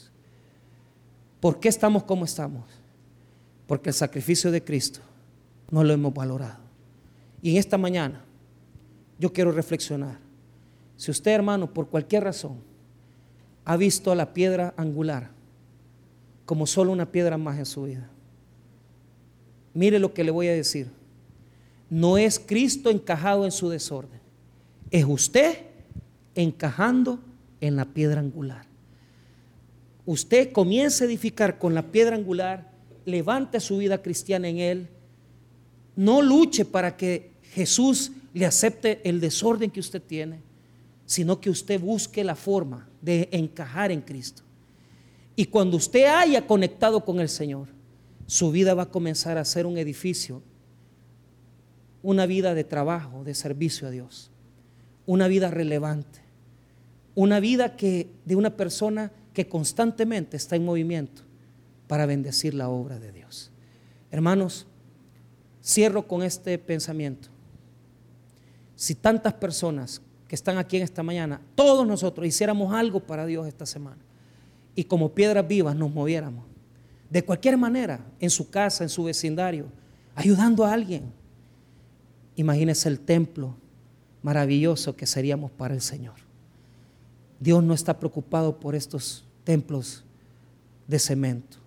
¿Por qué estamos como estamos? Porque el sacrificio de Cristo no lo hemos valorado. Y en esta mañana yo quiero reflexionar. Si usted, hermano, por cualquier razón, ha visto a la piedra angular como solo una piedra más en su vida, mire lo que le voy a decir. No es Cristo encajado en su desorden, es usted encajando en la piedra angular. Usted comienza a edificar con la piedra angular, levante su vida cristiana en Él, no luche para que Jesús le acepte el desorden que usted tiene, sino que usted busque la forma de encajar en Cristo. Y cuando usted haya conectado con el Señor, su vida va a comenzar a ser un edificio, una vida de trabajo, de servicio a Dios, una vida relevante, una vida que de una persona que constantemente está en movimiento para bendecir la obra de Dios. Hermanos, cierro con este pensamiento si tantas personas que están aquí en esta mañana, todos nosotros hiciéramos algo para Dios esta semana y como piedras vivas nos moviéramos, de cualquier manera, en su casa, en su vecindario, ayudando a alguien, imagínese el templo maravilloso que seríamos para el Señor. Dios no está preocupado por estos templos de cemento.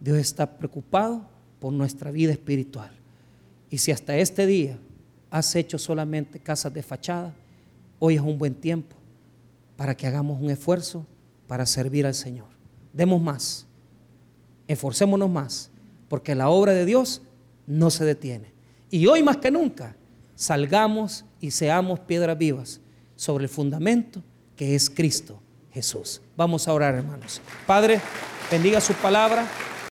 Dios está preocupado por nuestra vida espiritual. Y si hasta este día has hecho solamente casas de fachada, hoy es un buen tiempo para que hagamos un esfuerzo para servir al Señor. Demos más, esforcémonos más, porque la obra de Dios no se detiene. Y hoy más que nunca, salgamos y seamos piedras vivas sobre el fundamento que es Cristo Jesús. Vamos a orar, hermanos. Padre, bendiga su palabra.